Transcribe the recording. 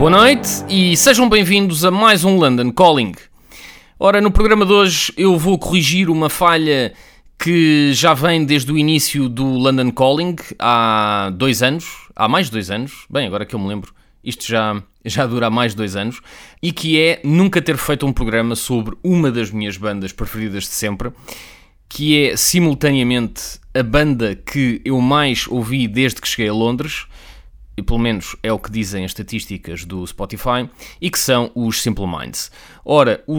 Boa noite e sejam bem-vindos a mais um London Calling. Ora, no programa de hoje eu vou corrigir uma falha que já vem desde o início do London Calling há dois anos, há mais de dois anos, bem, agora que eu me lembro, isto já, já dura há mais de dois anos, e que é nunca ter feito um programa sobre uma das minhas bandas preferidas de sempre, que é simultaneamente a banda que eu mais ouvi desde que cheguei a Londres, e pelo menos é o que dizem as estatísticas do Spotify, e que são os Simple Minds. Ora, os